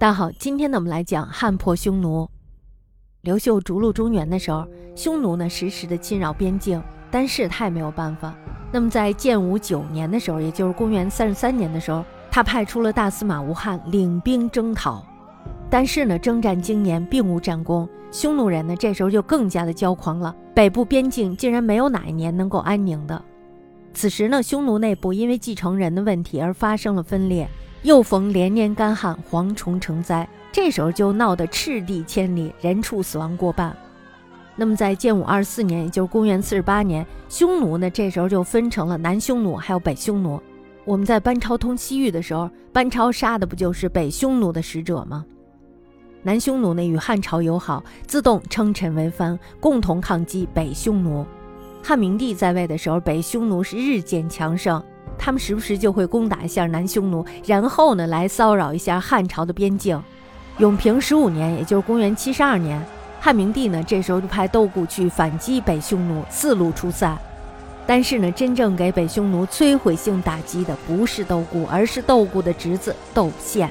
大家好，今天呢，我们来讲汉破匈奴。刘秀逐鹿中原的时候，匈奴呢时时的侵扰边境，但是他也没有办法。那么在建武九年的时候，也就是公元三十三年的时候，他派出了大司马吴汉领兵征讨，但是呢征战经年，并无战功。匈奴人呢这时候就更加的骄狂了，北部边境竟然没有哪一年能够安宁的。此时呢，匈奴内部因为继承人的问题而发生了分裂。又逢连年干旱，蝗虫成灾，这时候就闹得赤地千里，人畜死亡过半。那么在建武二十四年，也就是公元四十八年，匈奴呢这时候就分成了南匈奴还有北匈奴。我们在班超通西域的时候，班超杀的不就是北匈奴的使者吗？南匈奴呢与汉朝友好，自动称臣为藩，共同抗击北匈奴。汉明帝在位的时候，北匈奴是日渐强盛。他们时不时就会攻打一下南匈奴，然后呢来骚扰一下汉朝的边境。永平十五年，也就是公元七十二年，汉明帝呢这时候就派窦固去反击北匈奴，四路出塞。但是呢，真正给北匈奴摧毁性打击的不是窦固，而是窦固的侄子窦宪。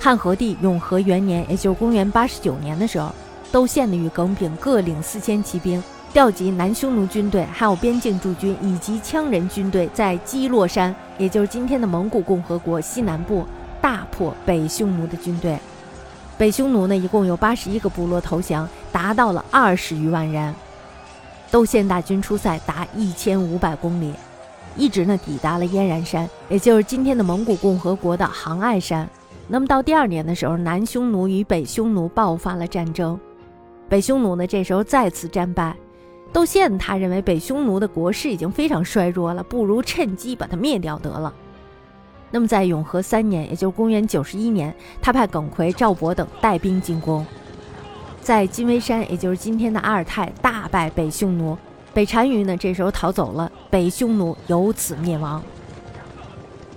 汉和帝永和元年，也就是公元八十九年的时候，窦宪呢与耿炳各领四千骑兵。调集南匈奴军队，还有边境驻军以及羌人军队，在基洛山，也就是今天的蒙古共和国西南部，大破北匈奴的军队。北匈奴呢，一共有八十一个部落投降，达到了二十余万人。窦宪大军出塞达一千五百公里，一直呢抵达了燕然山，也就是今天的蒙古共和国的杭爱山。那么到第二年的时候，南匈奴与北匈奴爆发了战争，北匈奴呢这时候再次战败。窦宪他认为北匈奴的国势已经非常衰弱了，不如趁机把它灭掉得了。那么在永和三年，也就是公元九十一年，他派耿奎、赵博等带兵进攻，在金微山，也就是今天的阿尔泰，大败北匈奴。北单于呢，这时候逃走了，北匈奴由此灭亡。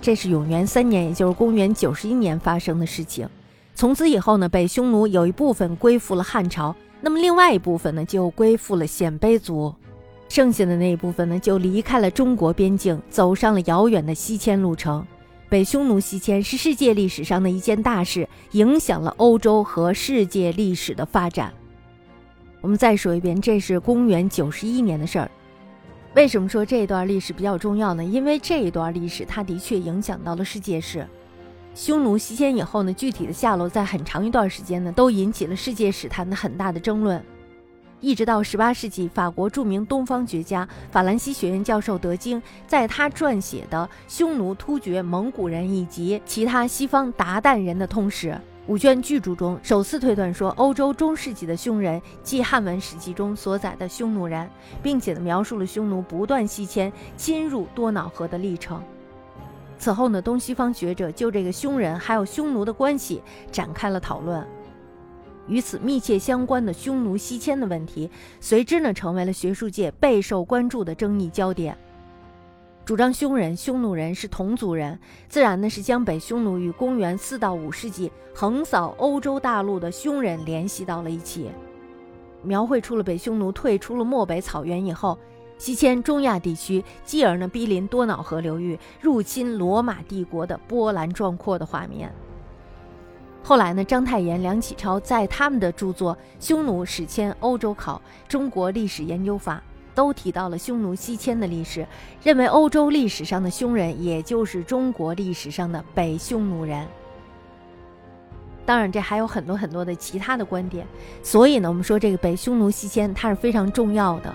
这是永元三年，也就是公元九十一年发生的事情。从此以后呢，北匈奴有一部分归附了汉朝。那么另外一部分呢，就归附了鲜卑族，剩下的那一部分呢，就离开了中国边境，走上了遥远的西迁路程。北匈奴西迁是世界历史上的一件大事，影响了欧洲和世界历史的发展。我们再说一遍，这是公元九十一年的事儿。为什么说这一段历史比较重要呢？因为这一段历史，它的确影响到了世界史。匈奴西迁以后呢，具体的下落在很长一段时间呢，都引起了世界史坛的很大的争论。一直到十八世纪，法国著名东方学家法兰西学院教授德经，在他撰写的《匈奴、突厥、蒙古人以及其他西方鞑靼人的通史》五卷巨著中，首次推断说，欧洲中世纪的匈人即汉文史记中所载的匈奴人，并且呢，描述了匈奴不断西迁、侵入多瑙河的历程。此后呢，东西方学者就这个匈人还有匈奴的关系展开了讨论。与此密切相关的匈奴西迁的问题，随之呢成为了学术界备受关注的争议焦点。主张匈人、匈奴人是同族人，自然呢是将北匈奴与公元四到五世纪横扫欧洲大陆的匈人联系到了一起，描绘出了北匈奴退出了漠北草原以后。西迁中亚地区，继而呢逼临多瑙河流域，入侵罗马帝国的波澜壮阔的画面。后来呢，章太炎、梁启超在他们的著作《匈奴史迁欧洲考》《中国历史研究法》都提到了匈奴西迁的历史，认为欧洲历史上的匈人，也就是中国历史上的北匈奴人。当然，这还有很多很多的其他的观点。所以呢，我们说这个北匈奴西迁，它是非常重要的。